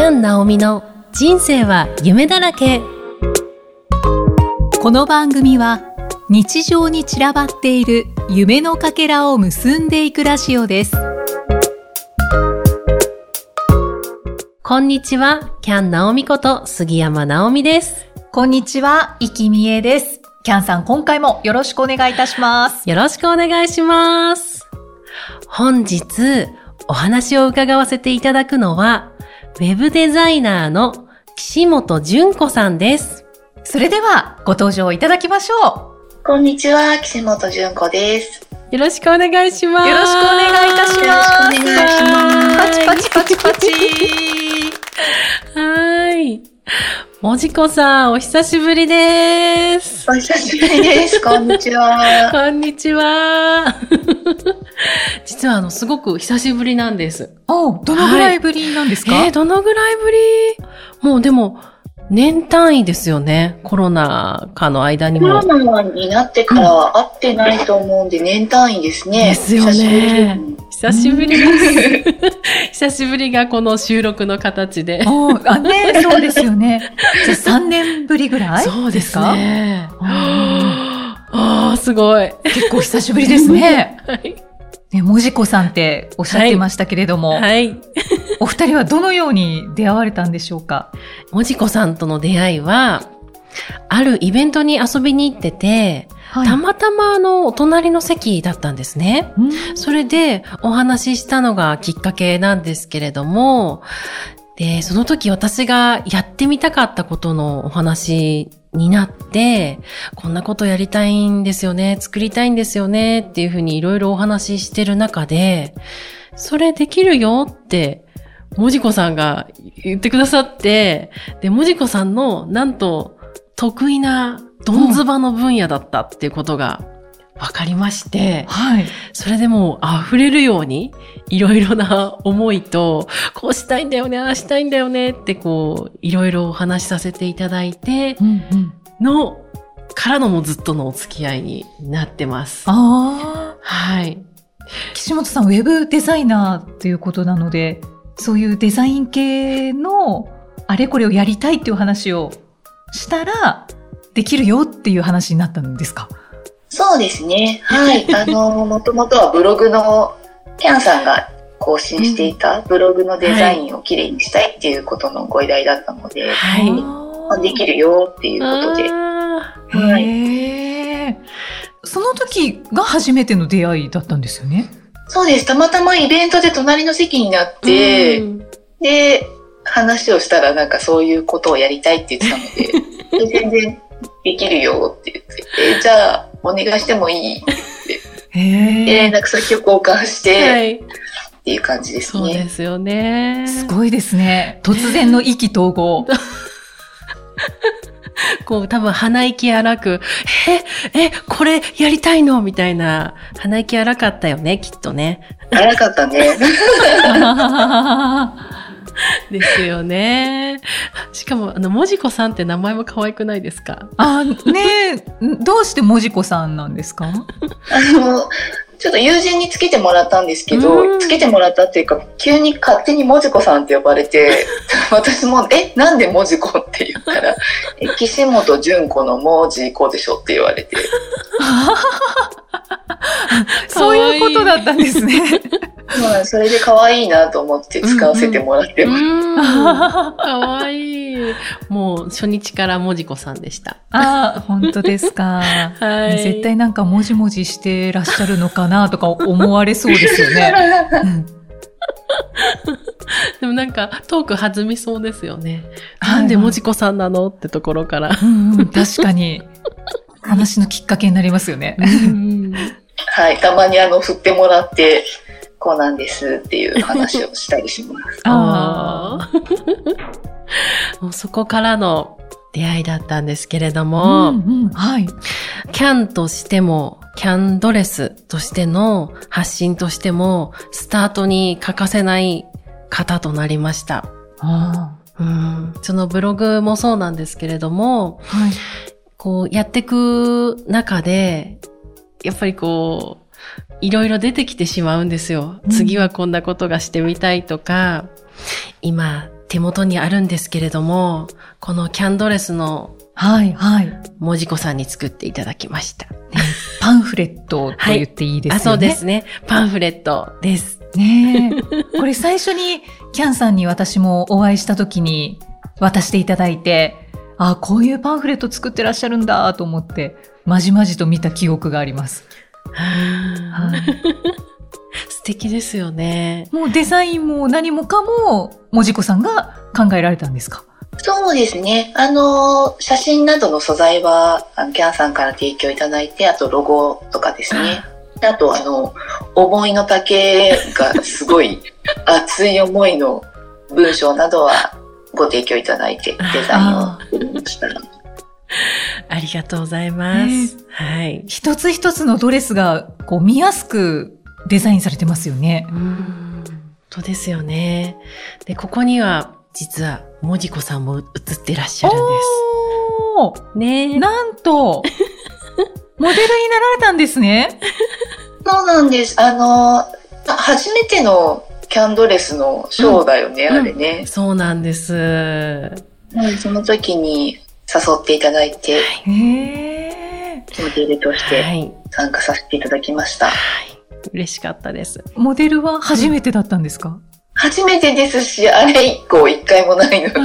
キャン・ナオミの人生は夢だらけ。この番組は日常に散らばっている夢のかけらを結んでいくラジオです。こんにちはキャン・ナオミこと杉山ナオミです。こんにちは、生きみえです。キャンさん今回もよろしくお願いいたします。よろしくお願いします。本日お話を伺わせていただくのはウェブデザイナーの岸本純子さんです。それではご登場いただきましょこんにちは、岸本純子です。よろしくお願いします。うよろしくお願いいたしますよろしくお願いしますパチパチパチパチはーい。もじこさん、お久しぶりです。お久しぶりです。こんにちは。こんにちは。実は、あの、すごく久しぶりなんです。おどのぐらいぶりなんですか、えー、どのぐらいぶり？もうでも、年単位ですよね。コロナ禍の間にコロも。ナになってからは会ってないと思うんで、年単位ですね。ですよね久しぶりです久しぶりがこの収録の形で。おあ、ね、そうですよね。じゃあ3年ぶりぐらいそうですかね。あああ、すごい。結構久しぶりですね。はい。ね、もじこさんっておっしゃってましたけれども、はい。お二人はどのように出会われたんでしょうか？もじこさんとの出会いは、あるイベントに遊びに行ってて、はたまたまあの、お隣の席だったんですね。うんそれでお話ししたのがきっかけなんですけれども、で、その時私がやってみたかったことのお話になって、こんなことやりたいんですよね、作りたいんですよねっていうふうにいろいろお話ししてる中で、それできるよって、もじこさんが言ってくださって、で、もじこさんのなんと得意などんずばの分野だったっていうことが分かりまして、はい。それでもう溢れるように、いろいろな思いと、こうしたいんだよね、ああしたいんだよねってこう、いろいろお話しさせていただいてうんうん、の、からのもうずっとのお付き合いになってます。ああ、はい。岸本さん、ウェブデザイナーということなので、そういうデザイン系のあれこれをやりたいっていう話をしたら、できるよっていう話になったんですか？そうですね。はい。あの、もともとはブログの、キャンさんが更新していたブログのデザインをきれいにしたいっていうことのご依頼だったので、はいまあできるよっていうことで。あはい。その時が初めての出会いだったんですよね？そうです。たまたまイベントで隣の席になっーて、うんで、話をしたらなんかそういうことをやりたいって言ってたので、で全然できるよって言って、えじゃあお願いしてもいいってへで連え。絡先を交換して、はい。っていう感じですそうね。ですよね。すごいですね。突然の意気投合。こう多分鼻息荒く、え、え、これやりたいのみたいな、鼻息荒かったよね、きっとね。早かったね。ですよね。しかも、あの、もじこさんって名前も可愛くないですか？あ、ねえ、どうしてもじこさんなんですか？あの、ちょっと友人につけてもらったんですけうん。ど、つけてもらったっていうか、急に勝手にもじこさんって呼ばれて、私も、え、なんでもじこ？って言ったら、え岸本純子のもじこでしょ？って言われて、そういうことだったんですね。まあ、それで可愛いなと思って使わせてもらってうます。ん。可愛いもう、初日からもじこさんでした。ああ、本当ですか。はい絶対なんかもじもじしてらっしゃるのかなとか思われそうですよね。うんでもなんか、トーク弾みそうですよね。はいなんでもじこさんなの？ってところから。うんうん、確かに。話のきっかけになりますよね。うんはい、たまにあの、振ってもらって、こうなんですっていう話をしたりします。ああ。もうそこからの出会いだったんですけれども、うんうんはい。キャンとしても、キャンドレスとしての発信としても、スタートに欠かせない方となりました。あうん、そのブログもそうなんですけれども、あはい。こうやっていく中で、やっぱりこう、いろいろ出てきてしまうんですよ。うん次はこんなことがしてみたいとか、今手元にあるんですけれども、このキャンドレスのはい、はい。文字子さんに作っていただきました。パンフレットと言っていいですよね。あ、そうですね。パンフレットです。ねえ。これ最初にキャンさんに私もお会いした時に渡していただいて、あ、こういうパンフレット作ってらっしゃるんだと思って、まじまじと見た記憶があります。はい素敵ですよね。もうデザインも何もかも、もじこさんが考えられたんですか？そうですね。あの、写真などの素材は、あのキャンさんから提供いただいて、あとロゴとかですね。であと、あの、思いの丈がすごい熱い思いの文章などはご提供いただいて、デザインを作りました。ありがとうございます。はい。一つ一つのドレスがこう見やすくデザインされてますよね。うん。そうですよね。で、ここには、実は、もじこさんも写ってらっしゃるんでおーす。ねなんと、モデルになられたんですね。そうなんです。あの、あ初めてのキャンドレスのショーだよね、うんあれね。そうなんです。うんその時に誘っていただいて。モデルとしてはい。参加させていただきました。はい。嬉しかったです。モデルは初めてだったんですか、初めてですし、あれ以降一回もないので。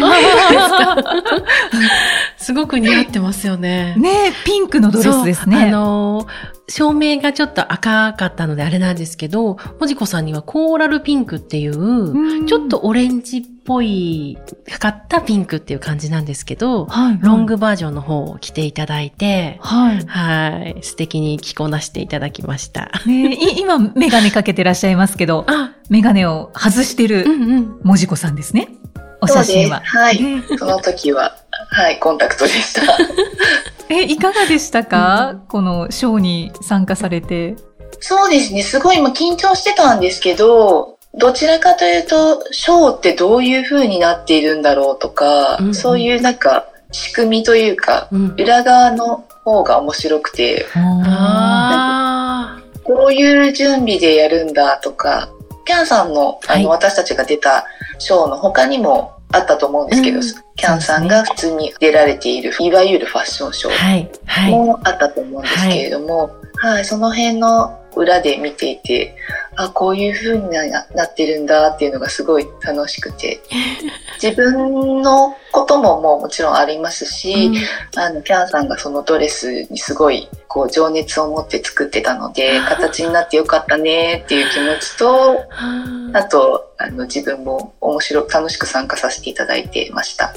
すごく似合ってますよね。ねえ、ピンクのドレスですそうあね。のー照明がちょっと赤かったのであれなんですけど、もじこさんにはコーラルピンクっていう、うんちょっとオレンジっぽい、かかったピンクっていう感じなんですけど、はい、ロングバージョンの方を着ていただいて、はい。はい、素敵に着こなしていただきました。ね今、メガネかけてらっしゃいますけど、あ、メガネを外してうるんうん。もじこさんですね。お写真は。はいねその時は、はい、コンタクトでした。え、いかがでしたか、このショーに参加されて。そうですね、すごい今緊張してたんですけど、どちらかというと、ショーってどういう風になっているんだろうとか、うんうんそういうなんか仕組みというか、うん、裏側の方が面白くて、あこういう準備でやるんだとか、キャンさんのあの、はい。私たちが出たショーの他にもあったと思うんですけど、うん。キャンさんが普通に出られている、いわゆるファッションショー。もあったと思うんですけれども、はい、その辺の裏で見ていて、あ、こういう風にななってるんだっていうのがすごい楽しくて、自分のことももうもちろんありますし、あの、キャンさんがそのドレスにすごい、こう、情熱を持って作ってたので、形になってよかったねっていう気持ちと、うんあと、あの、自分も面白く、楽しく参加させていただいてました。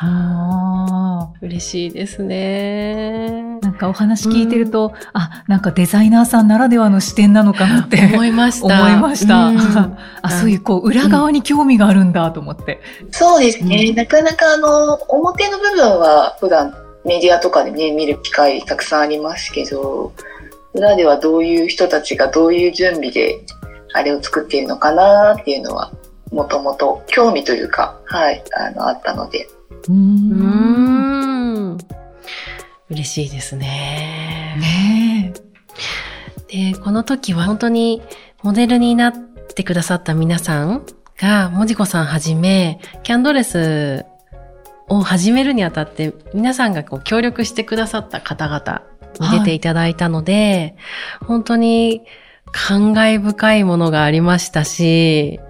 あ嬉しいですね。ーなんかお話聞いてると、あ、なんかデザイナーさんならではの視点なのかなって思いました。思いました。うん あ、そういうこう裏側に興味があるんだと思って。そうですね。うんなかなかあの、表の部分は普段メディアとかでね、見る機会たくさんありますけど、裏ではどういう人たちがどういう準備であれを作っているのかなっていうのは、もともと興味というか、はい、あの、あったので。うんん。嬉しいですね。ねで、この時は本当にモデルになってくださった皆さんが、もじこさんはじめ、キャンドレスを始めるにあたって、皆さんがこう協力してくださった方々に出ていただいたので、本当に感慨深いものがありましたし、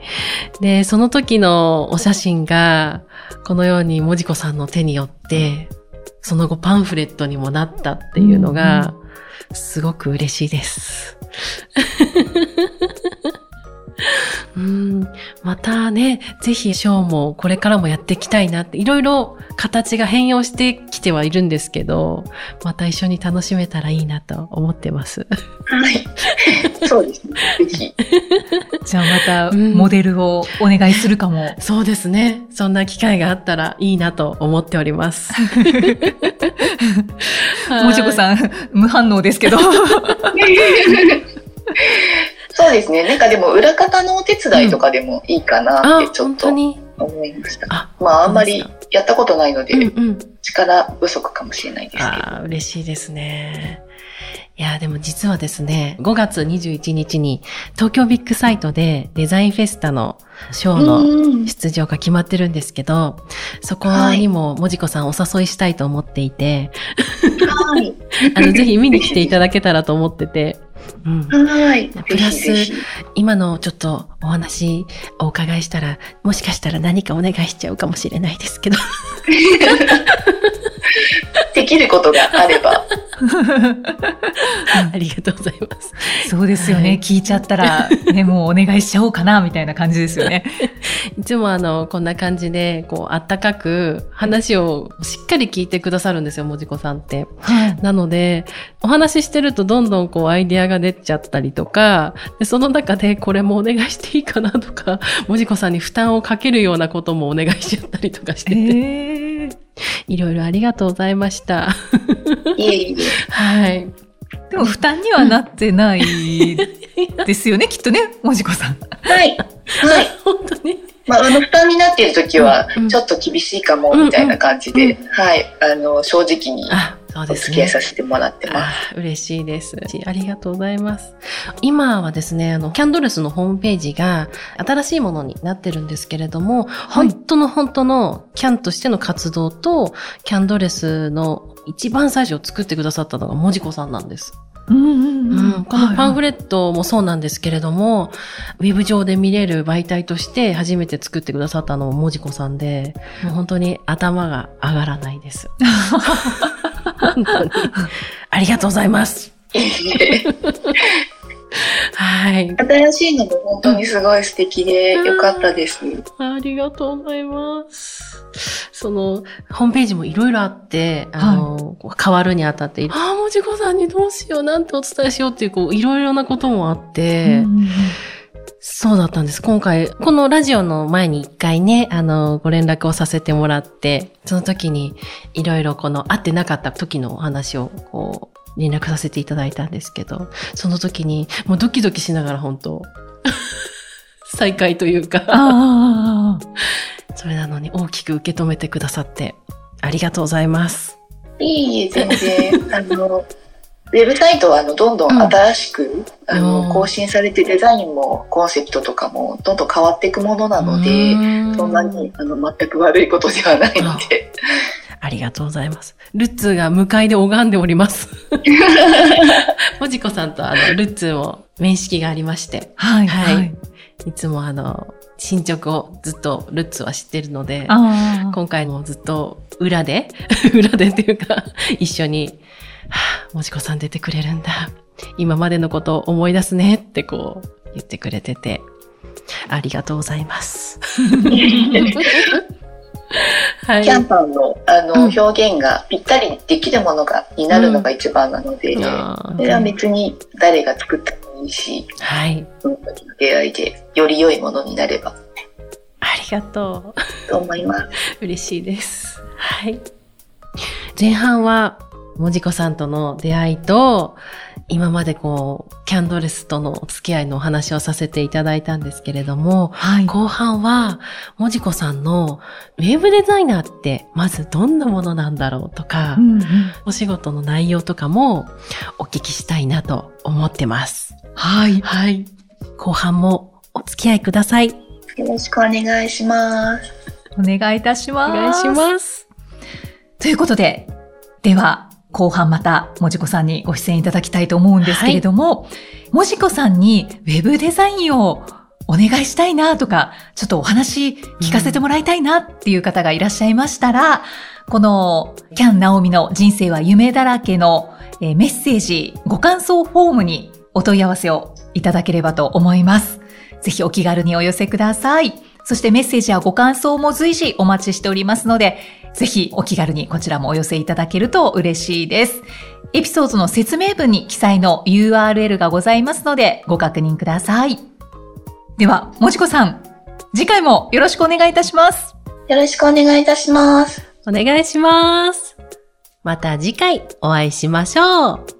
で、その時のお写真が、このようにもじこさんの手によって、その後パンフレットにもなったっていうのが、すごく嬉しいです。うん、またね、ぜひショーもこれからもやっていきたいなって、いろいろ形が変容してきてはいるんですけど、また一緒に楽しめたらいいなと思ってます。はい。そうですね。ぜひ。じゃあまたうんモデルをお願いするかも。そうですね。そんな機会があったらいいなと思っております。もちこん。さん、無反応ですけど。そうですね。なんかでも裏方のお手伝いとかでもいいかなあって、ちょっと。思いました。あ、まああんまりやったことないので、うんうん。力不足かもしれないですけど。嬉しいですね。いや、でも実はですね、5月21日に東京ビッグサイトでデザインフェスタのショーのうん出場が決まってるんですけど、そこにももじこさんお誘いしたいと思っていて、はい。あの、ぜひ見に来ていただけたらと思ってて、うん、はい。プラス今のちょっとお話お伺いしたら、もしかしたら何かお願いしちゃうかもしれないですけど。できることがあれば。ありがとうございます。そうですよね。はい聞いちゃったら、ね、もうお願いしちゃおうかな、みたいな感じですよね。いつもあの、こんな感じで、こう、あったかく話をしっかり聞いてくださるんですよ、もじこさんって。はい。なので、お話ししてるとどんどんこうアイディアが出ちゃったりとか、でその中でこれもお願いしていいかなとか、もじこさんに負担をかけるようなこともお願いしちゃったりとかしてて、えーいろいろありがとうございました。いえいえ。はい。でも負担にはなってないですよね、きっとね、もじこさん。はい。はい。本当に。まあ、あの、負担になっているときはうん、ちょっと厳しいかも、みたいな感じで、はい。あの、正直にあ、そうおですね。付き合いさせてもらってます。あ嬉しいです。ありがとうございます。今はですね、あの、キャンドレスのホームページが新しいものになってるんですけれども、本当の本当のキャンとしての活動と、キャンドレスの一番最初を作ってくださったのがもじこさんなんです。うんうんうん、このパンフレレットもそうなんですけれども、ウェブ上で見れる媒体として初めて作ってくださったのももじこさんで、もう本当に頭が上がらないです。本当に。ありがとうございます。はい。新しいのも本当にすごい素敵でよかったです。ありがとうございます。その、ホームページもいろいろあって、あの、こう変わるにあたって、ああ、もじこさんにどうしよう、なんてお伝えしようっていう、こう、いろいろなこともあって、そうだったんです。今回、このラジオの前に一回ね、あの、ご連絡をさせてもらって、その時に、いろいろこの、会ってなかった時のお話を、こう、連絡させていただいたんですけど、その時に、もうドキドキしながら本当 再会というか、それなのに大きく受け止めてくださって、ありがとうございます。いいえ、全然。あの、ウェブサイトはあのどんどん新しく、あうんの更新されてデザインもコンセプトとかもどんどん変わっていくものなので、そんなにあの全く悪いことではないので。ありがとうございます。ルッツーが向かいで拝んでおります。もじこさんとあの、ルッツーも面識がありまして、はい、はいはい。いつもあの、進捗をずっとルッツーは知ってるので、ああ、今回もずっと裏で、裏でっていうか、一緒に、はあ、もじこさん出てくれるんだ。今までのことを思い出すねってこう言ってくれてて、ありがとうございます。はい。キャンパーのあの、うん表現がぴったりできるものがになるのが一番なので、あーそれは別に誰が作ってもいいし、はい。その時の出会いでより良いものになればありがとう。と思います。嬉しいです。はい。前半は、もじこさんとの出会いと、今までこう、キャンドレスとのお付き合いのお話をさせていただいたんですけれども、はい。後半は、もじこさんのウェブデザイナーってまずどんなものなんだろうとか、うんうんお仕事の内容とかもお聞きしたいなと思ってます。はい。はい。後半もお付き合いください。よろしくお願いします。お願いいたしおます。願いします。ということで、では、後半また、もじこさんにご出演いただきたいと思うんですけれども、もじこさんにウェブデザインをお願いしたいなとか、ちょっとお話聞かせてもらいたいなっていう方がいらっしゃいましたら、この、キャン・ナオミの人生は夢だらけの、えーメッセージ、ご感想フォームにお問い合わせをいただければと思います。ぜひお気軽にお寄せください。そしてメッセージやご感想も随時お待ちしておりますので、ぜひお気軽にこちらもお寄せいただけると嬉しいです。エピソードの説明文に記載の URL がございますのでご確認ください。では、もじこさん、次回もよろしくお願いいたします。よろしくお願いいたします。お願いします。また次回お会いしましょう。